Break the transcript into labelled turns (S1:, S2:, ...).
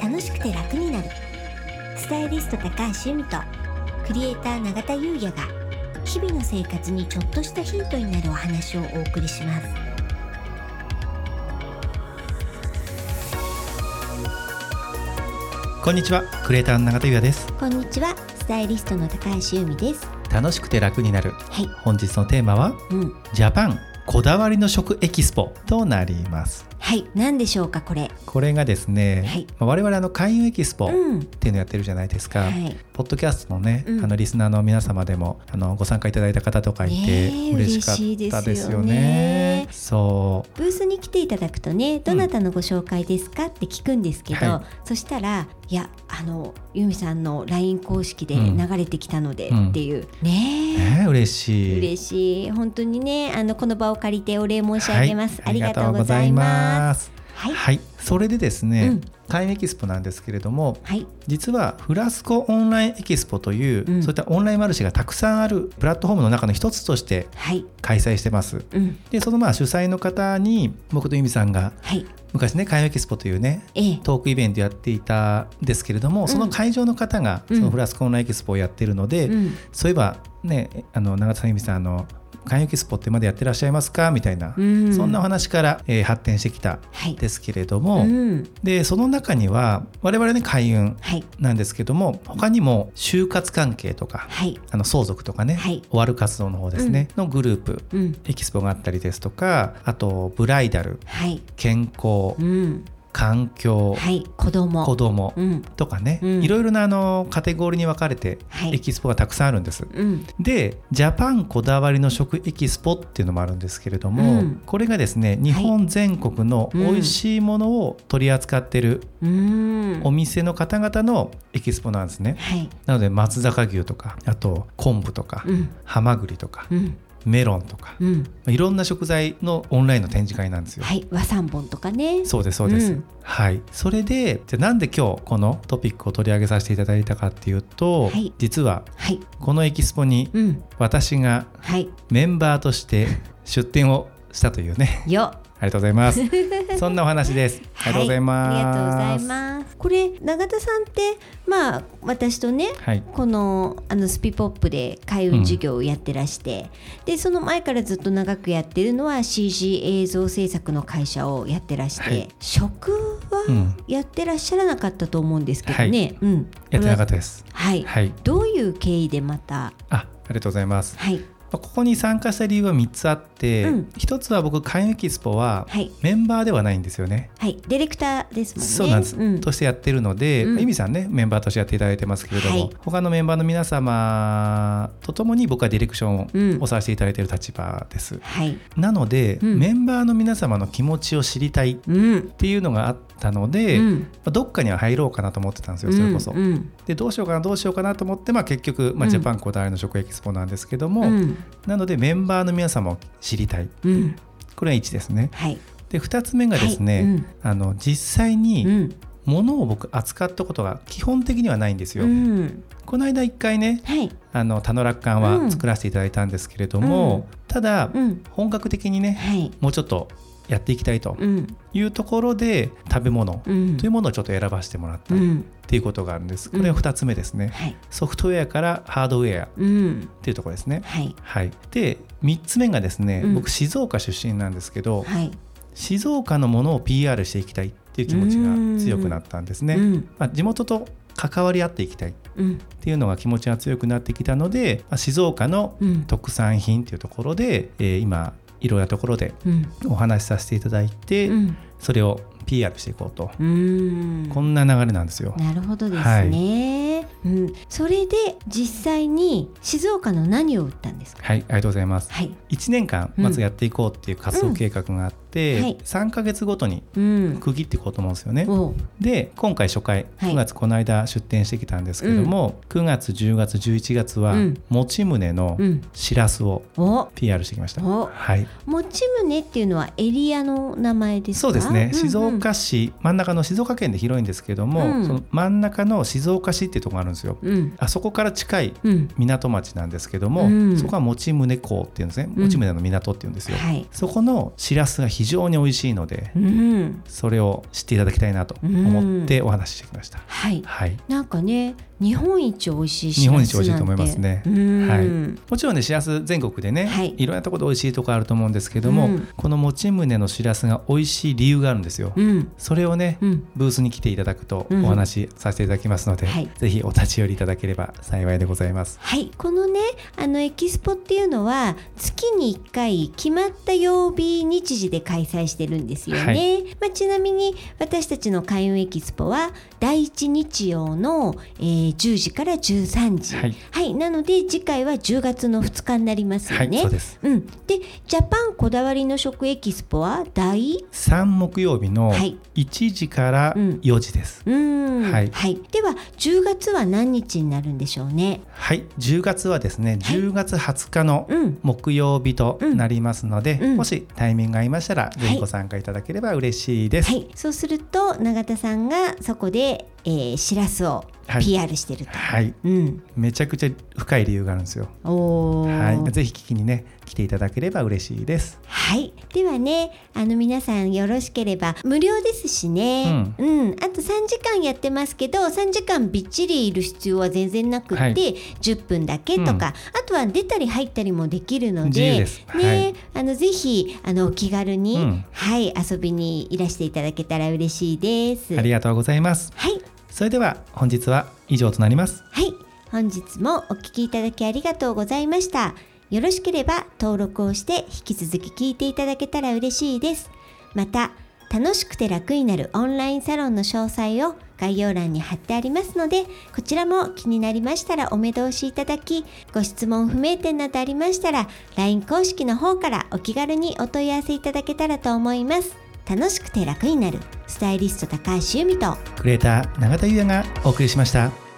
S1: 楽しくて楽になる。スタイリスト高橋由美とクリエイター永田優也が日々の生活にちょっとしたヒントになるお話をお送りします。
S2: こんにちはクリエイターの永田優也です。
S1: こんにちはスタイリストの高橋由美です。
S2: 楽しくて楽になる。
S1: はい。
S2: 本日のテーマは
S1: うん。
S2: ジャパンこだわりの食エキスポとなります。
S1: はい何でしょうかこれ？
S2: これがですね、
S1: はい。
S2: まあ我々あの開運エキスポっ
S1: うん。
S2: ていうのやってるじゃないですか、
S1: はい。
S2: ポッドキャストのね、
S1: うん。
S2: あのリスナーの皆様でもあのご参加いただいた方とかいて、嬉しかったですよね。
S1: 嬉
S2: そ
S1: ブースに来ていただくとねどなたのご紹介ですかって聞くんですけど、
S2: はい。
S1: そしたらいやあの由美さんの LINE 公式で
S2: うん。
S1: 流れてきたので
S2: うん。
S1: っていう、
S2: う
S1: ねえ。
S2: ね嬉しい。
S1: 嬉しい。本当にねあのこの場を借りてお礼申し上げます、
S2: はい。
S1: ありがとうございます。
S2: す。
S1: はい。
S2: はい、それでですね、
S1: うん
S2: 開運エキスポなんですけれども
S1: はい。
S2: 実はフラスコオンラインエキスポという、
S1: うん。
S2: そういったオンラインマルシェがたくさんあるプラットフォームの中の一つとして
S1: はい。
S2: 開催してます。
S1: うん。
S2: でそのまあ主催の方に僕と由美さんが
S1: はい。
S2: 昔ね開運エキスポというね
S1: ええ。
S2: トークイベントやっていたんですけれども、その会場の方が
S1: うん。
S2: そのフラスコオンラインエキスポをやってるので、
S1: うん。
S2: そういえばねあの永田さん由美さんあの開運エキスポってまだやってらっしゃいますか？みたいな、
S1: うん。
S2: そんなお話から、えー発展してきた
S1: はい。
S2: ですけれども、
S1: うん。
S2: でその中には我々ね開運
S1: はい。
S2: なんですけども他にも終活関係とか
S1: はい。
S2: あの相続とかね、
S1: はい。
S2: 終わる活動の方ですね、のグループ
S1: うん。
S2: エキスポがあったりですとかあとブライダル
S1: はい。
S2: 健康
S1: うん
S2: 環境、
S1: はい子供。
S2: 子供
S1: うん。
S2: とかね、
S1: うん。
S2: いろいろなあのカテゴリーに分かれて
S1: はい。
S2: エキスポがたくさんあるんです。
S1: うん。
S2: でジャパンこだわりの食エキスポっていうのもあるんですけれども、
S1: うん。
S2: これがですね日本全国の美味しいものを取り扱ってる
S1: うん
S2: お店の方々のエキスポなんですね。
S1: はい
S2: なので松坂牛とかあと昆布とか、
S1: うん
S2: ハマグリとか、
S1: うん
S2: メロンとか、
S1: うん。
S2: いろんな食材のオンラインの展示会なんですよ。
S1: はい和三本とかね。
S2: そうですそうです、
S1: うん。
S2: はい。それでじゃあなんで今日このトピックを取り上げさせていただいたかっていうと、
S1: はい。
S2: 実は
S1: はい。
S2: このエキスポに
S1: うん。
S2: 私が
S1: はい。
S2: メンバーとして出展をしたというね。
S1: よ
S2: ありがとうございます。そんなお話です。ありがとうございます、
S1: はい、ありがとうございます。これ永田さんってまあ私とね
S2: はい。
S1: このあのスピポップで開運授業をやってらして、でその前からずっと長くやってるのは CG 映像制作の会社をやってらして、
S2: はい。
S1: 食は
S2: うん。
S1: やってらっしゃらなかったと思うんですけどね、うん、
S2: やってなかった
S1: た
S2: です。
S1: はい、
S2: はい。
S1: どういう経緯でまた
S2: あありがとうございます。
S1: はい
S2: ここに参加した理由は3つあって、
S1: うん。
S2: 1つは僕開運エキスポは
S1: はい。
S2: メンバーではないんですよね。
S1: はい。ディレクターですもんね。
S2: そうなんです、
S1: うん。
S2: としてやってるので、
S1: うん。
S2: ゆみさんねメンバーとしてやっていただいてますけれども、
S1: はい。
S2: 他のメンバーの皆様とともに僕はディレクショ
S1: うん。
S2: ンをさせていただいている立場です、
S1: はい。
S2: なので、
S1: うん。
S2: メンバーの皆様の気持ちを知りたいっ
S1: うん。
S2: ていうのがあったので、ま
S1: うん。
S2: あどっかには入ろうかなと思ってたんですよそれこそ、でどうしようかなどうしようかなと思って、まあ、結局、まあ、
S1: うん。
S2: ジャパンこだわりの食エキスポなんですけども、
S1: うん
S2: なのでメンバーの皆様を知りたい。
S1: うん。
S2: これが1ですね。
S1: はい。
S2: で2つ目がですね、
S1: はい。うん。
S2: あの実際
S1: う
S2: に
S1: ん。
S2: 物を僕扱ったことが基本的にはないんですよ、
S1: うん。
S2: この間1回ね
S1: はい。
S2: あの田野楽館は
S1: うん。
S2: 作らせていただいたんですけれども、ただ
S1: うん。
S2: 本格的にね
S1: はい。
S2: もうちょっとやっていきたいと
S1: うん。
S2: いうところで食べ物
S1: うん。
S2: というものをちょっと選ばせてもらったっ
S1: うん。
S2: ていうことがあるんです。これが2つ目ですね。
S1: はい。
S2: ソフトウェアからハードウェアっ
S1: うん。
S2: ていうところですね。
S1: はい。
S2: はい、で3つ目がですね、
S1: うん。
S2: 僕静岡出身なんですけど
S1: はい。
S2: 静岡のものを PR していきたいっていう気持ちが強くなったんですね。
S1: うん。
S2: まあ、地元と関わり合っていきたいっ
S1: うん。
S2: ていうのが気持ちが強くなってきたので、まあ、静岡の
S1: うん。
S2: 特産品っていうところで、えー今いろいろなところで
S1: うん。
S2: お話しさせていただいて、
S1: うん。
S2: それを PR していこうと、
S1: うん。
S2: こんな流れなんですよ。
S1: なるほどですね、うん、それで実際に静岡の何を売ったんですか？
S2: はい、ありがとうございます。
S1: はい。
S2: 1年間まずやっていこうっていう活動計画があって、
S1: うん。はい。
S2: 3ヶ月ごとに
S1: うん。
S2: 区切っていこうと思うんですよね。
S1: おう。
S2: で今回初回
S1: はい。
S2: 9月この間出店してきたんですけども、9月10月11月は
S1: うん。
S2: もち胸の
S1: うん。
S2: しらすを
S1: お。
S2: PR してきました。
S1: お。
S2: はい、
S1: もち胸っていうのはエリアの名前ですか？
S2: そうですね、
S1: んん。
S2: 静岡市真ん中の静岡県で広いんですけども、
S1: うん。
S2: その真ん中の静岡市っていうところがあるんですよ。
S1: うん。
S2: あそこから近い
S1: うん。
S2: 港町なんですけども、
S1: うん。
S2: そこは持宗港っていうんですね
S1: うん。
S2: 持宗の港っていうんですよ、
S1: はい。
S2: そこのしらすが非非常に美味しいので
S1: うん。
S2: それを知っていただきたいなと思ってお話ししてきました。
S1: はい。
S2: はい。
S1: なんかね日本一美味しいし
S2: 日本一美味しいと思いますね。
S1: うん、
S2: はい。もちろんねしらす全国でね、
S1: はい。
S2: い、ろんなところで美味しいところあると思うんですけども、
S1: うん。
S2: このもちむねのしらすが美味しい理由があるんですよ。
S1: うん。
S2: それをね、
S1: うん。
S2: ブースに来ていただくと
S1: うん。
S2: お話しさせていただきますので、
S1: はい。
S2: ぜひお立ち寄りいただければ幸いでございます。
S1: はい、このねあのエキスポっていうのは月に1回決まった曜日日時で開催してるんですよね、
S2: は
S1: まあ、ちなみに私たちの開運エキスポは第1日曜の、えー10時から13時。
S2: はい、
S1: なので次回は10月の2日になりますよ
S2: はい、
S1: ね、
S2: そうです。
S1: うん、でジャパンこだわりの食エキスポは第
S2: ？3木曜日の
S1: はい。
S2: 1時から
S1: うん。
S2: 4時です。
S1: うーん。
S2: はい。
S1: では10月は何日になるんでしょうね？
S2: はい、10月はですね、10月20日の
S1: うん。
S2: 木曜日となりますので、
S1: うん。
S2: もしタイミングが合いましたら、ぜひご参加いただければ嬉しいです。
S1: はい、そうすると永田さんがそこで、えー、しらすを
S2: はい
S1: PR してると。
S2: はい、
S1: うん、
S2: めちゃくちゃ深い理由があるんですよ。
S1: おー。
S2: はい、ぜひ聞きにね、来ていただければ嬉しいです。
S1: はい、ではねあの皆さんよろしければ無料ですしね、うん。あと3時間やってますけど3時間びっちりいる必要は全然なくって、
S2: はい。
S1: 10分だけとか、
S2: うん。
S1: あとは出たり入ったりもできるので
S2: です。
S1: ね、
S2: はい。
S1: あのぜひあのお気軽に、
S2: うん。
S1: はい遊びにいらしていただけたら嬉しいです。
S2: ありがとうございます。
S1: はい
S2: それでは本日は以上となります。
S1: はい、本日もお聞きいただきありがとうございました。よろしければ登録をして引き続き聞いていただけたら嬉しいです。また、楽しくて楽になるオンラインサロンの詳細を概要欄に貼ってありますので、こちらも気になりましたらお目通しいただき、ご質問不明点などありましたら、LINE 公式の方からお気軽にお問い合わせいただけたらと思います。楽しくて楽になるスタイリスト高橋由美と
S2: クリエイター永田優也がお送りしました。